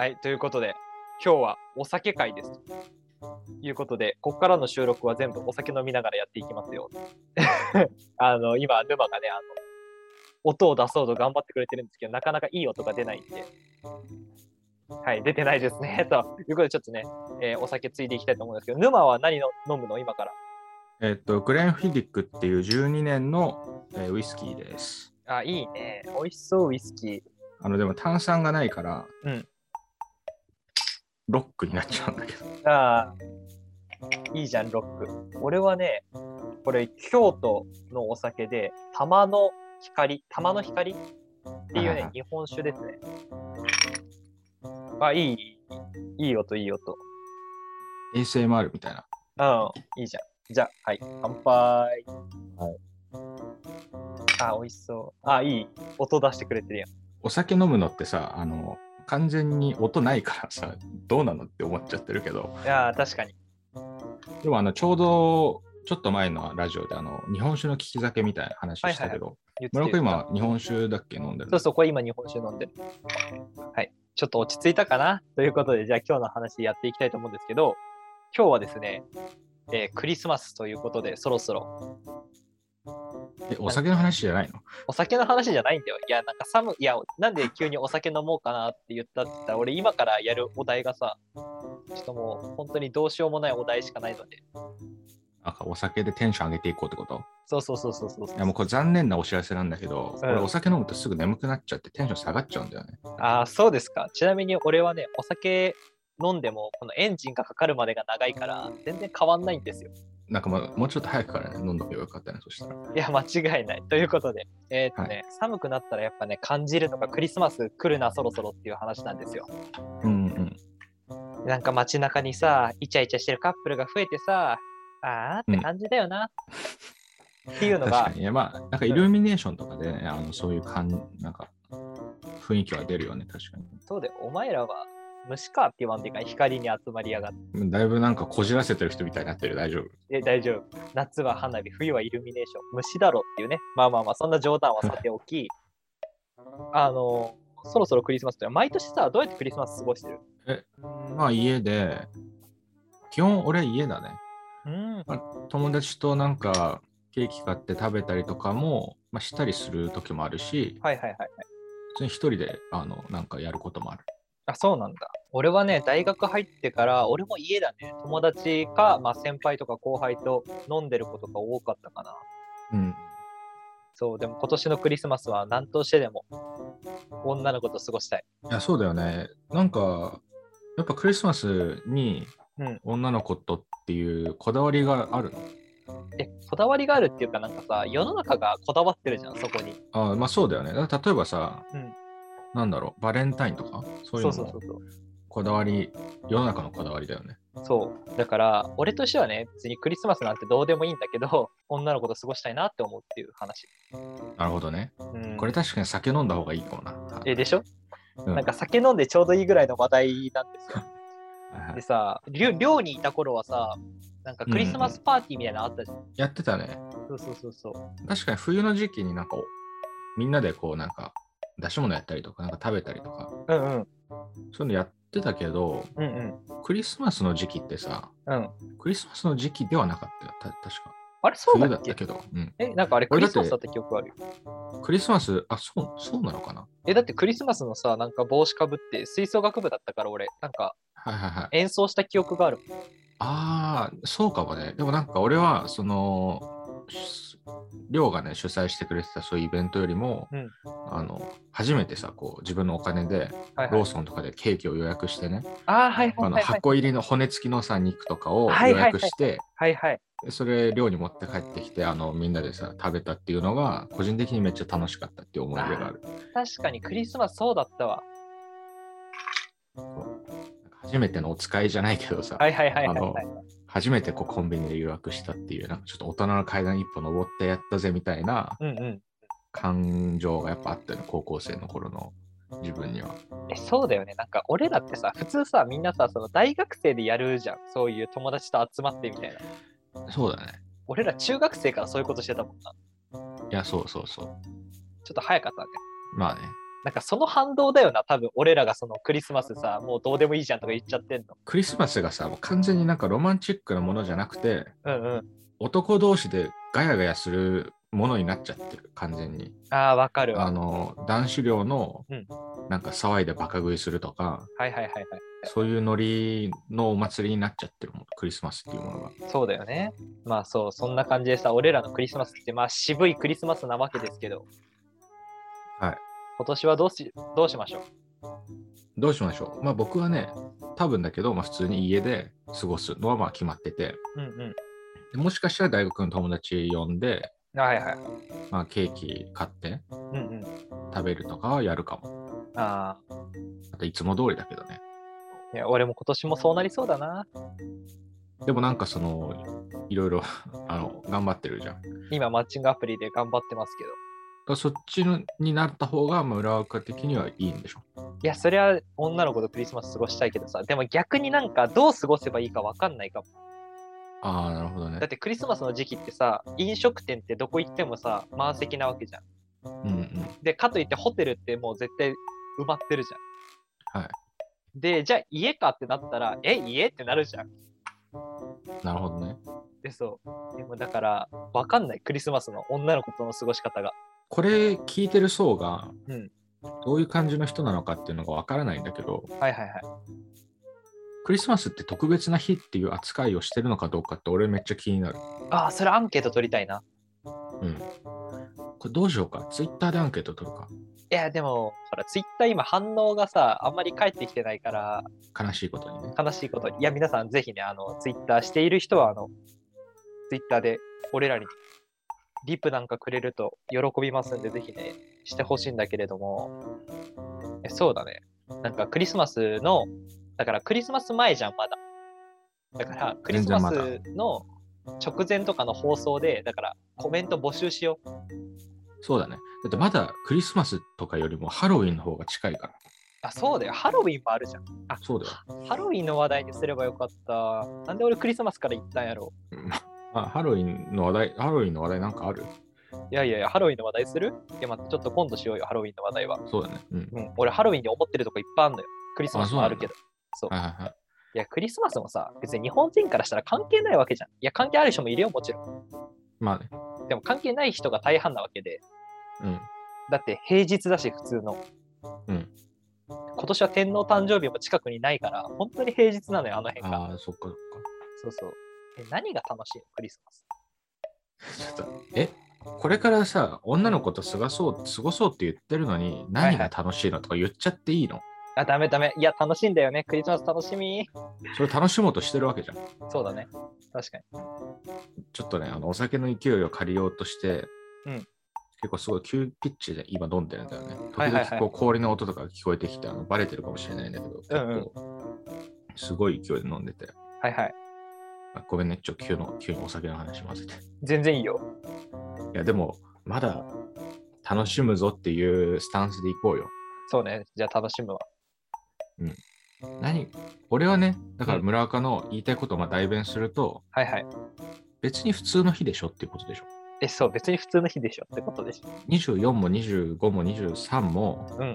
はい、ということで、今日はお酒会です。ということで、ここからの収録は全部お酒飲みながらやっていきますよ。あの、今、沼がね、あの、音を出そうと頑張ってくれてるんですけど、なかなかいい音が出ないんで、はい、出てないですね。ということで、ちょっとね、えーお酒ついでいきたいと思うんですけど、沼は何の飲むの？今から。えっと、グレンフィディックっていう12年の、えーウイスキーです。あ、いいね。美味しそう、ウイスキー。あの、でも炭酸がないから、うんロックになっちゃうんだけど。ああ、いいじゃん、ロック。俺はね、これ、京都のお酒で、玉の光、玉の光っていうね日本酒ですね。あ、いい、いい音、いい音。ASMR みたいな。うん、いいじゃん。じゃあ、はい、乾杯。はい。あ、美味しそう。あ、いい。音出してくれてるやん。お酒飲むのってさ、あの、完全に音ないからさ、どうなのって思っちゃってるけど、いやー、確かに。でもあの、ちょうど、ちょっと前のラジオで、あの、日本酒の利き酒みたいな話したけど、言ってる村岡今、日本酒だっけ？飲んでるそうそう、これ今日本酒飲んでる。はい。ちょっと落ち着いたかな？ということで、じゃあ今日の話やっていきたいと思うんですけど、今日はですね、えークリスマスということで、そろそろえ、お酒の話じゃないの？お酒の話じゃないんだよ。いや、なんか寒い、いや、なんで急にお酒飲もうかなって言ったって言ったら、俺今からやるお題がさ、ちょっともう本当にどうしようもないお題しかないので。なんかお酒でテンション上げていこうってこと？そうそうそうそうそういやもうこれ残念なお知らせなんだけど、うん俺お酒飲むとすぐ眠くなっちゃってテンション下がっちゃうんだよね。ああ、そうですか。ちなみに俺はね、お酒飲んでも、このエンジンがかかるまでが長いから、全然変わんないんですよ。なんかもうもうちょっと早くからね、飲んどけばよかったね、そしたら。いや、間違いない。ということで、えーっとね、寒くなったらやっぱね、感じるのがクリスマス来るな、そろそろっていう話なんですよ。うんうん。なんか街中にさ、イチャイチャしてるカップルが増えてさ、あーって感じだよな。っていうのが確か、に。いやまあ、なんかイルミネーションとかでね、あのそういう感なんか雰囲気は出るよね、確かそうで、お前らは虫かって言わんでか、光に集まりやがって。に。だいぶなんかこじらせてる人みたいになってる、大丈夫。え、大丈夫。夏は花火、冬はイルミネーション。虫だろっていうね。まあまあまあ、そんな冗談はさておき、あの、そろそろクリスマスって、毎年さ、どうやってクリスマス過ごしてる？まあ家で、基本俺家だね。うん。友達となんかケーキ買って食べたりとかも、まあ、したりする時もあるし、はいはいはいはい。普通に一人であのなんかやることもある。あ、そうなんだ。俺はね、大学入ってから、俺も家だね。友達か、まあ、先輩とか後輩と飲んでることが多かったかな。うん。そう、でも今年のクリスマスは何としてでも女の子と過ごしたい。いや、そうだよね。なんか、やっぱクリスマスにうん女の子とっていうこだわりがあるの、え、こだわりがあるっていうかなんかさ、世の中がこだわってるじゃん、そこに。あまあそうだよね。だから例えばさ、うんなんだろう、バレンタインとか、そういうのもそうそうそうこだわり、世の中のこだわりだよね。そう。だから、俺としてはね、別にクリスマスなんてどうでもいいんだけど、女の子と過ごしたいなって思うっていう話。なるほどね。うん、これ確かに酒飲んだ方がいいかもな。え、でしょ、うんなんか酒飲んでちょうどいいぐらいの話題なんですよ。でさ、寮寮にいた頃はさ、なんかクリスマスパーティーみたいなのあったじゃん。やってたね。そうそうそうそう。確かに冬の時期になんかおみんなでこうなんか出し物やったりとかなんか食べたりとかうんうん。そういうのやってたけどうんうん。クリスマスの時期ってさうん。クリスマスの時期ではなかったよた確かあれそうだっだったけど、うん、え、なんかあれクリスマスだった記憶あるよ。クリスマスあそうそうなのかな？え、だってクリスマスのさ、なんか帽子かぶって吹奏楽部だったから俺、なんかはいはいはい演奏した記憶がある。ああそうかもねでもなんか俺はそのし寮がね主催してくれてたそういうイベントよりも、うんあの初めてさこう自分のお金ではいはい、ローソンとかでケーキを予約してね、あーはいはいあのはいはい。箱入りの骨付きのさ肉とかを予はいはいはい約して、はいはい。でそれ寮に持って帰ってきてあのみんなでさ食べたっていうのが個人的にめっちゃ楽しかったっていう思い出がある。確かにクリスマスそうだったわ。初めてのお使いじゃないけどさ、はいはいはいはい、あのはい。初めてこうコンビニで予約したっていうなんかちょっと大人の階段一歩登ってやったぜみたいな。感情がやっぱあったよね高校生の頃の自分には。え、そうだよね。なんか俺らってさ、普通さ、みんなさ、その大学生でやるじゃん。そういう友達と集まってみたいな。そうだね。俺ら中学生からそういうことしてたもんな。いやそうそうそう。ちょっと早かったね。まあね。なんかその反動だよな、多分俺らがそのクリスマスさ、もうどうでもいいじゃんとか言っちゃってんの。クリスマスがさ、もう完全になんかロマンチックなものじゃなくて、うんうん。男同士でガヤガヤするものになっちゃってる、完全に。ああ、わかるわ。あの、男子寮のうんなんか騒いでバカ食いするとか、はいはいはいはい。そういうノリのお祭りになっちゃってるもん、クリスマスっていうものが。そうだよね。まあそう、そんな感じでさ、俺らのクリスマスって、まあ渋いクリスマスなわけですけど、はい。今年はどうしどうしましょう？どうしましょう？まあ僕はね、多分だけど、まあ普通に家で過ごすのはまあ決まってて、うんうん。でもしかしたら大学の友達呼んで、はいはい。まあケーキ買ってうんうん。食べるとかはやるかも。ああといつも通りだけどね。あ、いや、俺も今年もそうなりそうだな。でもなんかその、いろいろ あの頑張ってるじゃん。今、マッチングアプリで頑張ってますけど。らそっちのになった方が、まあ、裏垢的にはいいんでしょ。いや、それは女の子とクリスマス過ごしたいけどさ、でも逆になんかどう過ごせばいいかわかんないかも。ああ、なるほどねだっ。てクリスマスの時期ってさ、飲食店ってどこ行ってもさ、満席なわけじゃん。うんうん。で、かといってホテルってもう絶対埋まってるじゃん。はい。で、じゃあ家かってなったら、え、家ってなるじゃん。なるほどね。で、そう。でもだから、わかんない、クリスマスの女の子との過ごし方が。これ聞いてる層が、うんどういう感じの人なのかっていうのがわからないんだけど、はいはいはい。クリスマスって特別な日っていう扱いをしてるのかどうかって俺めっちゃ気になる。ああ、それアンケート取りたいな。うん。これどうしようか？ツイッターでアンケート取るか？いや、でも、ほら、ツイッター今反応がさ、あんまり返ってきてないから、悲しいことにね。悲しいことに。いや、皆さんぜひね、あの、ツイッターしている人は、あの、ツイッターで俺らにリプなんかくれると喜びますんで、ぜひね、してほしいんだけれども、えそうだね。なんかクリスマスの、だからクリスマス前じゃん、まだ。だから、クリスマスの直前とかの放送で、だからコメント募集しよう。そうだね。だってまだクリスマスとかよりもハロウィンの方が近いから。あ、そうだよ。ハロウィンもあるじゃん。あ、そうだよ。ハロウィンの話題にすればよかった。なんで俺クリスマスから言ったんやろうんあハロウィンの話題、ハロウィンの話題なんかある？いやいやいや、ハロウィンの話題する？いや、まあ、ちょっと今度しようよ、ハロウィンの話題は。そうだね。うん。うん、俺、ハロウィンに思ってるとこいっぱいあるのよ。クリスマスもあるけど。そうはいはいはい。いや、クリスマスもさ、別に日本人からしたら関係ないわけじゃん。いや、関係ある人もいるよ、もちろん。まあね。でも関係ない人が大半なわけで。うん。だって平日だし、普通の。うん。今年は天皇誕生日も近くにないから、本当に平日なのよ、あの辺が。ああ、そっかそっか。そうそう。え、何が楽しいの？クリスマス。ちょっとえこれからさ、女の子と過ごそう過ごそうって言ってるのに、何が楽しいのとか言っちゃっていいの、あ、ダメダメ。いや、楽しいんだよね。クリスマス楽しみ。それ楽しもうとしてるわけじゃん。そうだね。確かに。ちょっとね、あのお酒の勢いを借りようとして、うん結構すごい急ピッチで今飲んでるんだよね。時はいはいはい々こう氷の音とか聞こえてきて、あのバレてるかもしれないんだけど、結うんうん構すごい勢いで飲んでて。はいはい。あごめんね、ちょ、急の、急にお酒の話混ぜて。全然いいよ。いや、でも、まだ楽しむぞっていうスタンスでいこうよ。そうね、じゃあ楽しむわ。うん。何？俺はね、だから村岡の言いたいことをまあ代弁すると、はいはい。別に普通の日でしょっていうことでしょ。え、そう、別に普通の日でしょってことでしょ。24も25も23も、うん、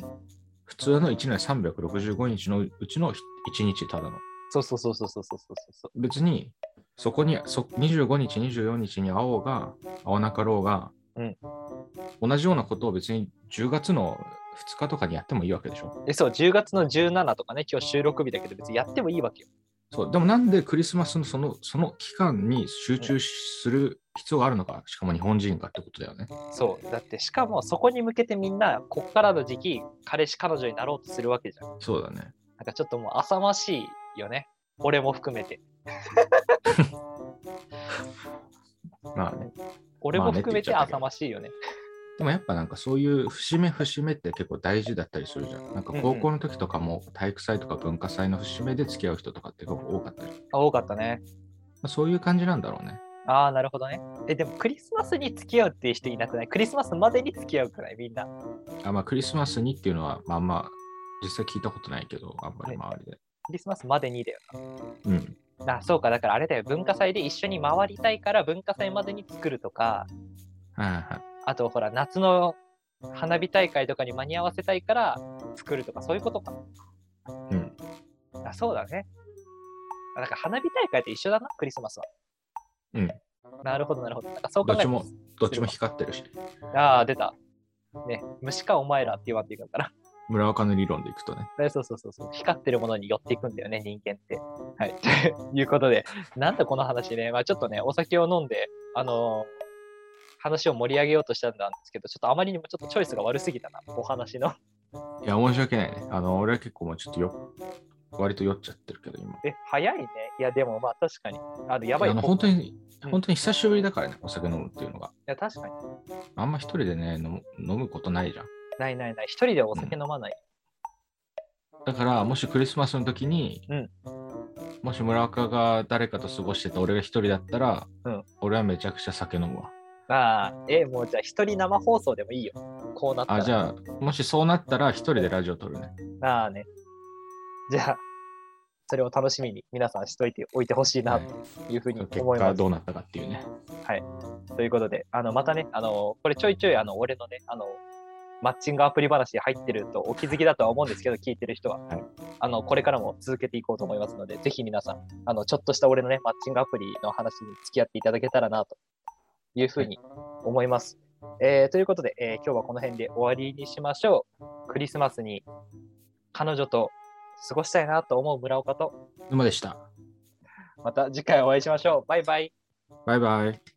普通の1年365日のうちの1日ただの。そうそうそうそうそうそうそう別にそこにそ25日、24日に会おうが、会わなかろうが、うん同じようなことを別に10月の2日とかにやってもいいわけでしょ。え、そう、10月の17とかね、今日収録日だけど、別にやってもいいわけよ。そうでもなんでクリスマスのそのその期間に集中する必要があるのか、しかも日本人かってことだよね。そう。だって、しかもそこに向けてみんな、こっからの時期、彼氏、彼女になろうとするわけじゃん。そうだね。なんかちょっともう浅ましいよね。俺も含めて。まあね。俺も含めて浅ましいよね。でもやっぱなんかそういう節目節目って結構大事だったりするじゃん。なんか高校の時とかも体育祭とか文化祭の節目で付き合う人とかって結構多かったり。まあ多かったね。あ、そういう感じなんだろうね。ああ、なるほどね。え、でもクリスマスに付き合うっていう人いなくない？クリスマスまでに付き合うくない？みんな。あまあクリスマスにっていうのはまあまあ実際聞いたことないけど、あんまり周りで。クリスマスまでにだようん。な。あ、そうか。だからあれだよ。文化祭で一緒に回りたいから文化祭までに作るとか。あとほら、夏の花火大会とかに間に合わせたいから作るとかそういうことか。うん。あそうだね。あなんか花火大会と一緒だな、クリスマスは。うん。なるほど、なるほど。なんかそう考えどっちも、どっちも光ってるし。ああ、出た。ね、虫かお前らって言わんていくんだな。村岡の理論でいくとね。えそうそうそうそう。光ってるものに寄っていくんだよね、人間って。はい。ということで、なんだこの話ね。まあちょっとね、お酒を飲んで、あのー話を盛り上げようとしたんですけど、ちょっとあまりにもちょっとチョイスが悪すぎたな、お話の。いや、申し訳ないね。あの、俺は結構もうちょっとよ、割と酔っちゃってるけど、今。え、早いね。いや、でもまあ確かに。あの、やばい。あのい本当に、うん本当に久しぶりだからね、お酒飲むっていうのが。や、確かに。あんま一人でね、飲む飲むことないじゃん。ないないない。一人でお酒飲まない。だから、もしクリスマスの時に、うんもし村岡が誰かと過ごしてて、俺が一人だったら、うん俺はめちゃくちゃ酒飲むわ。ああ、え、もうじゃあ一人生放送でもいいよ。こうなったら。あ、じゃあ、もしそうなったら、一人でラジオ撮るね。ああね。じゃあ、それを楽しみに皆さんしといておいてほしいなはいというふうに結思います。果どうなったかっていうね。ということで、あのまたね、あのこれちょいちょいあの俺のね、あのマッチングアプリ話入ってるとお気づきだとは思うんですけど、聞いてる人は、はいあのこれからも続けていこうと思いますので、ぜひ皆さん、あのちょっとした俺のね、マッチングアプリの話に付き合っていただけたらなというふうに思います。えーということで、えー今日はこの辺で終わりにしましょう。クリスマスに彼女と過ごしたいなと思う村岡と、沼でした。また次回お会いしましょう。バイバイ。バイバイ。